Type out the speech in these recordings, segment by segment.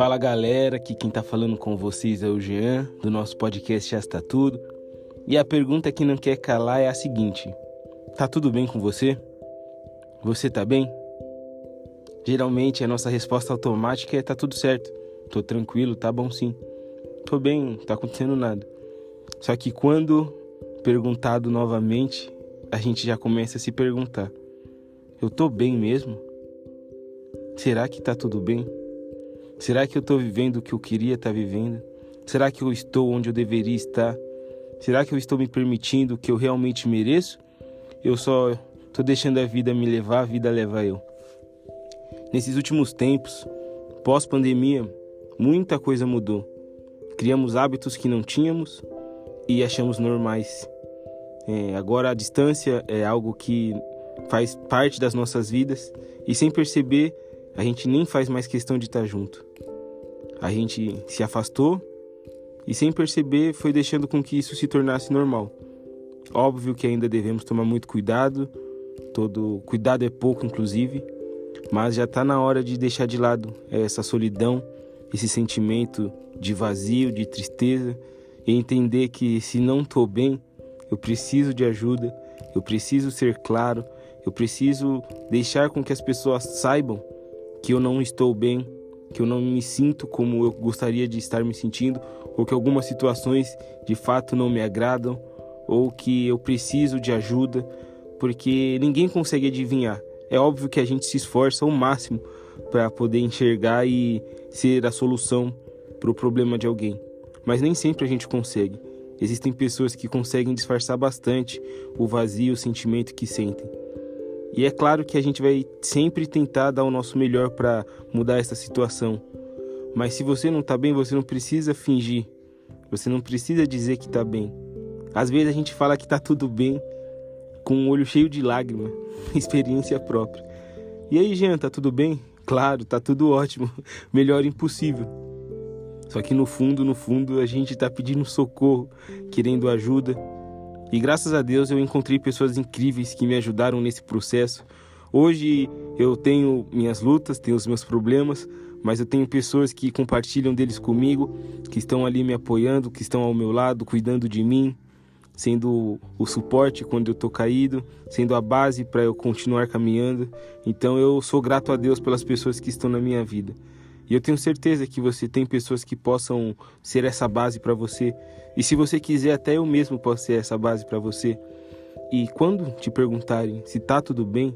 Fala galera, aqui quem tá falando com vocês é o Jean, do nosso podcast Já Está Tudo. E a pergunta que não quer calar é a seguinte: Tá tudo bem com você? Você tá bem? Geralmente a nossa resposta automática é tá tudo certo. Tô tranquilo, tá bom sim. Tô bem, não tá acontecendo nada. Só que quando perguntado novamente, a gente já começa a se perguntar: eu tô bem mesmo? Será que tá tudo bem? Será que eu estou vivendo o que eu queria estar tá vivendo? Será que eu estou onde eu deveria estar? Será que eu estou me permitindo o que eu realmente mereço? Eu só estou deixando a vida me levar, a vida leva eu. Nesses últimos tempos, pós-pandemia, muita coisa mudou. Criamos hábitos que não tínhamos e achamos normais. É, agora a distância é algo que faz parte das nossas vidas e sem perceber a gente nem faz mais questão de estar junto. A gente se afastou e, sem perceber, foi deixando com que isso se tornasse normal. Óbvio que ainda devemos tomar muito cuidado, todo cuidado é pouco, inclusive, mas já está na hora de deixar de lado essa solidão, esse sentimento de vazio, de tristeza e entender que se não estou bem, eu preciso de ajuda, eu preciso ser claro, eu preciso deixar com que as pessoas saibam que eu não estou bem, que eu não me sinto como eu gostaria de estar me sentindo, ou que algumas situações de fato não me agradam, ou que eu preciso de ajuda, porque ninguém consegue adivinhar. É óbvio que a gente se esforça ao máximo para poder enxergar e ser a solução para o problema de alguém, mas nem sempre a gente consegue. Existem pessoas que conseguem disfarçar bastante o vazio, o sentimento que sentem. E é claro que a gente vai sempre tentar dar o nosso melhor para mudar essa situação. Mas se você não está bem, você não precisa fingir. Você não precisa dizer que está bem. Às vezes a gente fala que está tudo bem com um olho cheio de lágrima, experiência própria. E aí, Jean, tá tudo bem? Claro, tá tudo ótimo. Melhor impossível. Só que no fundo, no fundo, a gente está pedindo socorro, querendo ajuda e graças a Deus eu encontrei pessoas incríveis que me ajudaram nesse processo. Hoje eu tenho minhas lutas, tenho os meus problemas, mas eu tenho pessoas que compartilham deles comigo, que estão ali me apoiando, que estão ao meu lado, cuidando de mim, sendo o suporte quando eu tô caído, sendo a base para eu continuar caminhando. Então eu sou grato a Deus pelas pessoas que estão na minha vida. E eu tenho certeza que você tem pessoas que possam ser essa base para você. E se você quiser, até eu mesmo posso ser essa base para você. E quando te perguntarem se tá tudo bem,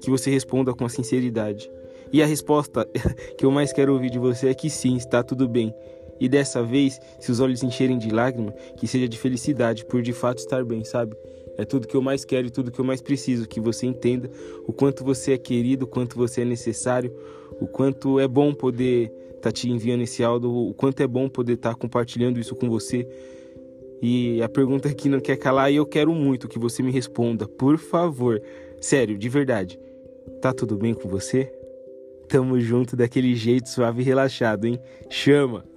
que você responda com a sinceridade. E a resposta que eu mais quero ouvir de você é que sim, está tudo bem. E dessa vez, se os olhos encherem de lágrima, que seja de felicidade por de fato estar bem, sabe? É tudo que eu mais quero e tudo que eu mais preciso, que você entenda o quanto você é querido, o quanto você é necessário, o quanto é bom poder estar tá te enviando esse áudio, o quanto é bom poder estar tá compartilhando isso com você. E a pergunta que não quer calar e eu quero muito que você me responda, por favor. Sério, de verdade. Tá tudo bem com você? Tamo junto daquele jeito suave e relaxado, hein? Chama!